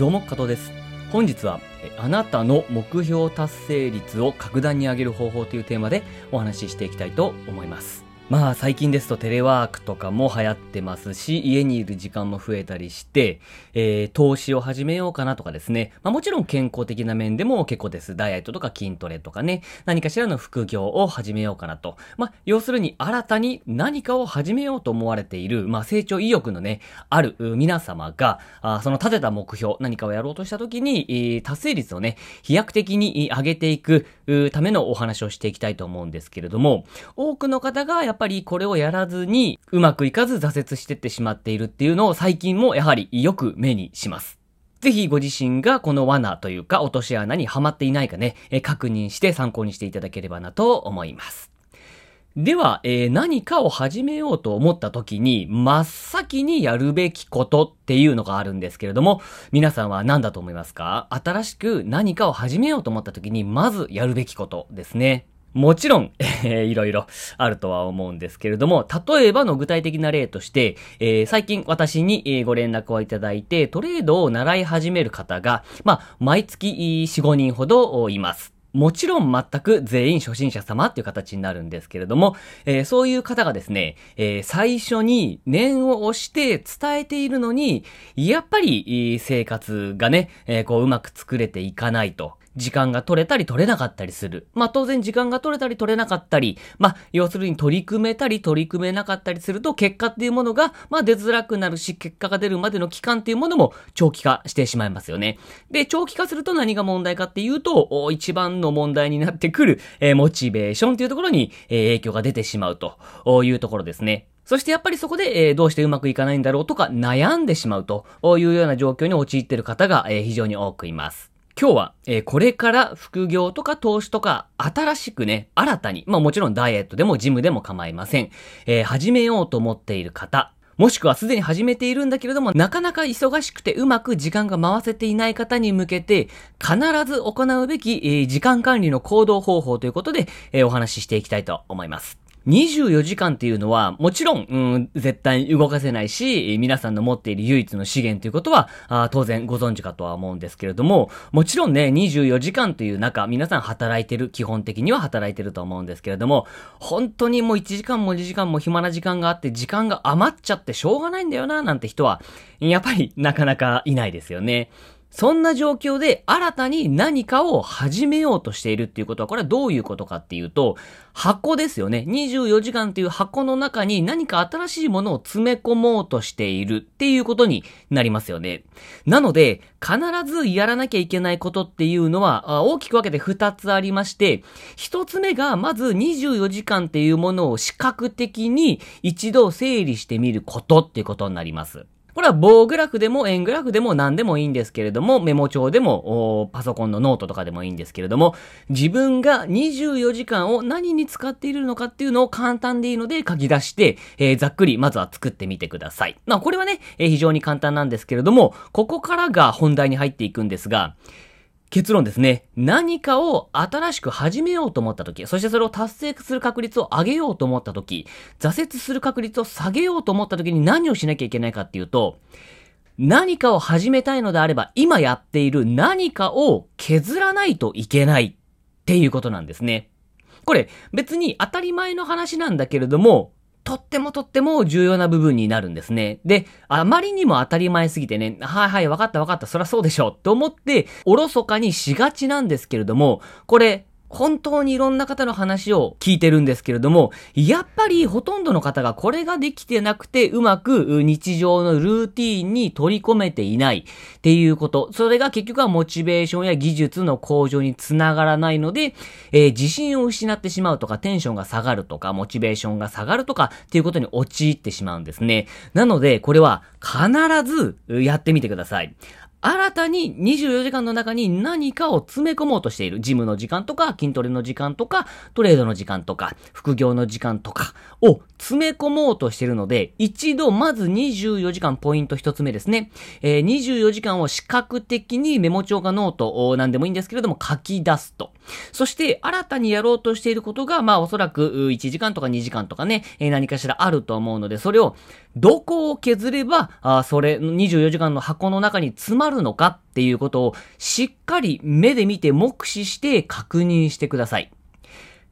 どうも加藤です。本日はあなたの目標達成率を格段に上げる方法というテーマでお話ししていきたいと思います。まあ最近ですとテレワークとかも流行ってますし、家にいる時間も増えたりして、えー、投資を始めようかなとかですね。まあもちろん健康的な面でも結構です。ダイエットとか筋トレとかね、何かしらの副業を始めようかなと。まあ要するに新たに何かを始めようと思われている、まあ成長意欲のね、ある皆様が、あその立てた目標、何かをやろうとした時に、えー、達成率をね、飛躍的に上げていくためのお話をしていきたいと思うんですけれども、多くの方がやっぱぱりこれをやらずに、うまくいかず挫折してってしまっているっていうのを最近もやはりよく目にします。ぜひご自身がこの罠というか落とし穴にはまっていないかね、え確認して参考にしていただければなと思います。では、えー、何かを始めようと思った時に、真っ先にやるべきことっていうのがあるんですけれども、皆さんは何だと思いますか？新しく何かを始めようと思った時に、まずやるべきことですね。もちろん、えー、いろいろあるとは思うんですけれども、例えばの具体的な例として、えー、最近私にご連絡をいただいて、トレードを習い始める方が、まあ、毎月4、5人ほどいます。もちろん全く全員初心者様っていう形になるんですけれども、えー、そういう方がですね、えー、最初に念を押して伝えているのに、やっぱり生活がね、えー、こううまく作れていかないと。時間が取れたり取れなかったりする。まあ当然時間が取れたり取れなかったり、まあ要するに取り組めたり取り組めなかったりすると結果っていうものが、まあ出づらくなるし、結果が出るまでの期間っていうものも長期化してしまいますよね。で、長期化すると何が問題かっていうと、一番の問題になってくる、えー、モチベーションっていうところに、えー、影響が出てしまうというところですね。そしてやっぱりそこで、えー、どうしてうまくいかないんだろうとか悩んでしまうというような状況に陥っている方が、えー、非常に多くいます。今日は、えー、これから副業とか投資とか、新しくね、新たに、まあもちろんダイエットでもジムでも構いません。えー、始めようと思っている方、もしくはすでに始めているんだけれども、なかなか忙しくてうまく時間が回せていない方に向けて、必ず行うべき、えー、時間管理の行動方法ということで、えー、お話ししていきたいと思います。24時間っていうのは、もちろん、うん、絶対動かせないし、皆さんの持っている唯一の資源ということは、あ当然ご存知かとは思うんですけれども、もちろんね、24時間という中、皆さん働いてる、基本的には働いてると思うんですけれども、本当にもう1時間も2時間も暇な時間があって、時間が余っちゃってしょうがないんだよな、なんて人は、やっぱりなかなかいないですよね。そんな状況で新たに何かを始めようとしているっていうことは、これはどういうことかっていうと、箱ですよね。24時間っていう箱の中に何か新しいものを詰め込もうとしているっていうことになりますよね。なので、必ずやらなきゃいけないことっていうのは、大きく分けて2つありまして、1つ目が、まず24時間っていうものを視覚的に一度整理してみることっていうことになります。これは棒グラフでも円グラフでも何でもいいんですけれども、メモ帳でも、パソコンのノートとかでもいいんですけれども、自分が24時間を何に使っているのかっていうのを簡単でいいので書き出して、えー、ざっくりまずは作ってみてください。まあこれはね、えー、非常に簡単なんですけれども、ここからが本題に入っていくんですが、結論ですね。何かを新しく始めようと思った時、そしてそれを達成する確率を上げようと思った時、挫折する確率を下げようと思った時に何をしなきゃいけないかっていうと、何かを始めたいのであれば、今やっている何かを削らないといけないっていうことなんですね。これ、別に当たり前の話なんだけれども、とってもとっても重要な部分になるんですね。で、あまりにも当たり前すぎてね、はいはい、わかったわかった、そりゃそうでしょ、って思って、おろそかにしがちなんですけれども、これ、本当にいろんな方の話を聞いてるんですけれども、やっぱりほとんどの方がこれができてなくてうまく日常のルーティーンに取り込めていないっていうこと。それが結局はモチベーションや技術の向上につながらないので、えー、自信を失ってしまうとか、テンションが下がるとか、モチベーションが下がるとかっていうことに陥ってしまうんですね。なので、これは必ずやってみてください。新たに24時間の中に何かを詰め込もうとしている。ジムの時間とか、筋トレの時間とか、トレードの時間とか、副業の時間とかを詰め込もうとしているので、一度まず24時間ポイント一つ目ですね。えー、24時間を視覚的にメモ帳かノート、なんでもいいんですけれども書き出すと。そして、新たにやろうとしていることが、まあおそらく1時間とか2時間とかね、えー、何かしらあると思うので、それをどこを削れば、あそれ、24時間の箱の中に詰まるあるのかっていうことをしっかり目で見て目視して確認してください。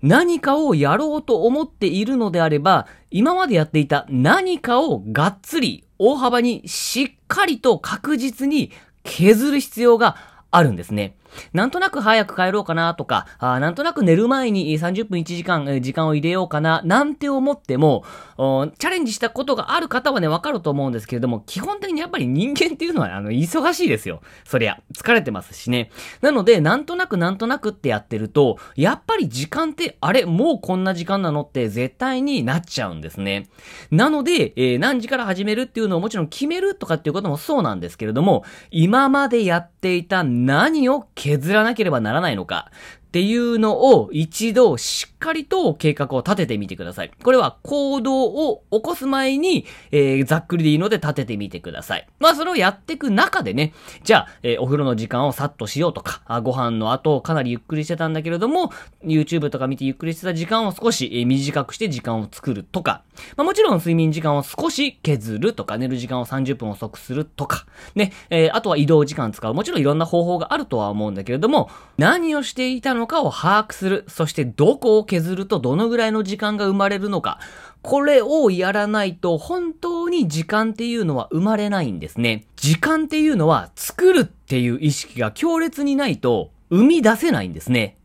何かをやろうと思っているのであれば、今までやっていた何かをがっつり、大幅にしっかりと確実に削る必要があるんですね。なんとなく早く帰ろうかなとか、あなんとなく寝る前に30分1時間、時間を入れようかな、なんて思っても、チャレンジしたことがある方はね、わかると思うんですけれども、基本的にやっぱり人間っていうのは、あの、忙しいですよ。そりゃ、疲れてますしね。なので、なんとなくなんとなくってやってると、やっぱり時間って、あれ、もうこんな時間なのって絶対になっちゃうんですね。なので、えー、何時から始めるっていうのをもちろん決めるとかっていうこともそうなんですけれども、今までやっていた何を削らなければならないのか。っていうのを一度しっかりと計画を立ててみてください。これは行動を起こす前に、えー、ざっくりでいいので立ててみてください。まあそれをやっていく中でね、じゃあ、えー、お風呂の時間をさっとしようとか、あご飯の後かなりゆっくりしてたんだけれども、YouTube とか見てゆっくりしてた時間を少し、えー、短くして時間を作るとか、まあもちろん睡眠時間を少し削るとか、寝る時間を30分遅くするとか、ね、え、あとは移動時間使う。もちろんいろんな方法があるとは思うんだけれども、何をしていたののかを把握する。そしてどこを削るとどのぐらいの時間が生まれるのか。これをやらないと本当に時間っていうのは生まれないんですね。時間っていうのは作るっていう意識が強烈にないと生み出せないんですね。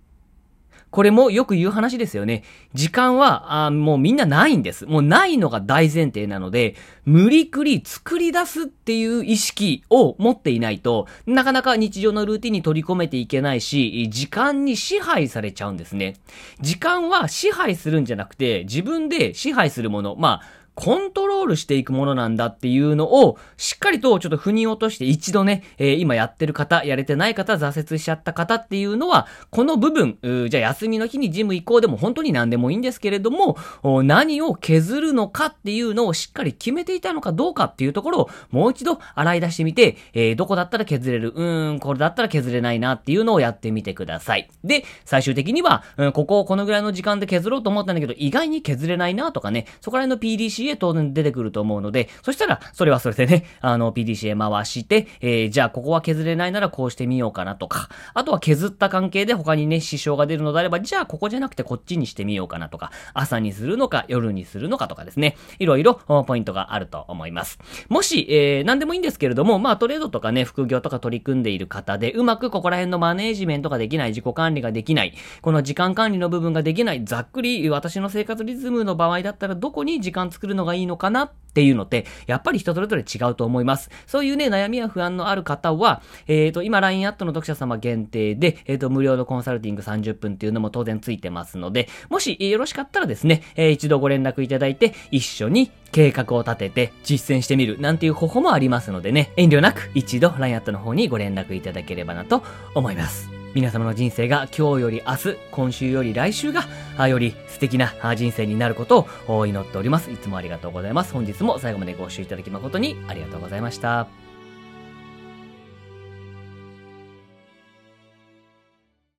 これもよく言う話ですよね。時間は、あもうみんなないんです。もうないのが大前提なので、無理くり作り出すっていう意識を持っていないと、なかなか日常のルーティンに取り込めていけないし、時間に支配されちゃうんですね。時間は支配するんじゃなくて、自分で支配するもの。まあ、コントロールしていくものなんだっていうのを、しっかりとちょっと腑に落として一度ね、えー、今やってる方、やれてない方、挫折しちゃった方っていうのは、この部分、じゃあ休みの日にジム行こうでも本当に何でもいいんですけれども、何を削るのかっていうのをしっかり決めていたのかどうかっていうところを、もう一度洗い出してみて、えー、どこだったら削れる、うーん、これだったら削れないなっていうのをやってみてください。で、最終的には、うん、ここをこのぐらいの時間で削ろうと思ったんだけど、意外に削れないなとかね、そこら辺の PDC PDCA 当然出てくると思うので、そしたら、それはそれでね、あの、PDCA 回して、えー、じゃあここは削れないならこうしてみようかなとか、あとは削った関係で他にね、支障が出るのであれば、じゃあここじゃなくてこっちにしてみようかなとか、朝にするのか夜にするのかとかですね、いろいろポイントがあると思います。もし、えー、何でもいいんですけれども、まあトレードとかね、副業とか取り組んでいる方で、うまくここら辺のマネージメントができない、自己管理ができない、この時間管理の部分ができない、ざっくり私の生活リズムの場合だったらどこに時間作るのがいいのかなっていうのって、やっぱり人それぞれ違うと思います。そういうね、悩みや不安のある方は、えっ、ー、と、今 LINE アットの読者様限定で、えっ、ー、と、無料のコンサルティング30分っていうのも当然ついてますので、もしよろしかったらですね、えー、一度ご連絡いただいて、一緒に計画を立てて実践してみるなんていう方法もありますのでね、遠慮なく一度 LINE アットの方にご連絡いただければなと思います。皆様の人生が今日より明日、今週より来週が、より素敵な人生になることを祈っております。いつもありがとうございます。本日も最後までご視聴いただき誠にありがとうございました。